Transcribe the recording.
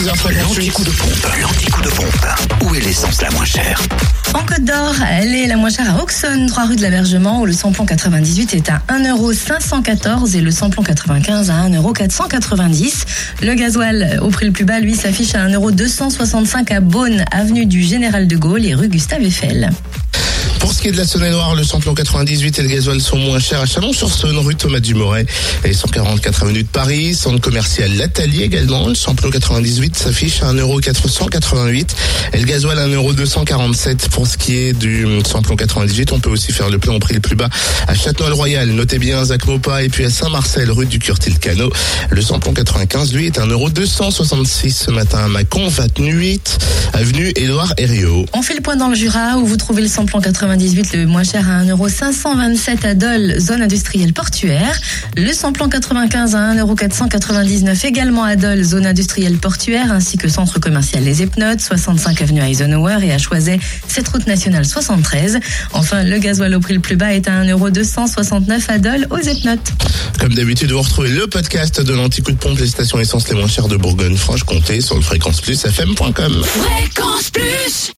6h50. L'anti-coup de pompe, l'anti-coup de pompe. Où est l'essence la moins chère En Côte d'Or, elle est la moins chère à Auxonne, 3 rue de l'Abergement, où le samplon 98 est à 1,514€ et le samplon 95 à 1,490€. Le gasoil au prix le plus bas, lui, s'affiche à 1,265€ à Beaune, avenue du Général de Gaulle et rue Gustave Eiffel. Pour ce qui est de la Saône-et-Loire, le samplon 98 et le gasoil sont moins chers à Chalon-sur-Saône, rue Thomas Dumoret et 144 avenue de Paris. Centre commercial L'Atelier également. Le samplon 98 s'affiche à 1,488€ et le gasoil à 1,247€ pour ce qui est du samplon 98. On peut aussi faire le plein au prix le plus bas à Châtenois-le-Royal. Notez bien Zach Mopa et puis à Saint-Marcel, rue du Curtil-Cano. Le samplon 95, lui, est à 1,266€ ce matin à Mâcon, 28 avenue Édouard Herriot. On fait le point dans le Jura où vous trouvez le samplon 98 le moins cher à 1,527€ à Dole, zone industrielle portuaire. Le samplon 95 à 1,499€ également à Dole, zone industrielle portuaire, ainsi que centre commercial Les Epnotes, 65 avenue Eisenhower et à Choiset, cette route nationale 73. Enfin, le gasoil au prix le plus bas est à 1,269€ à Dole, aux Epnotes. Comme d'habitude, vous retrouvez le podcast de l'anti-coup de pompe, les stations essence les moins chères de Bourgogne-Franche-Comté sur le fréquence plus fm.com. Fréquence plus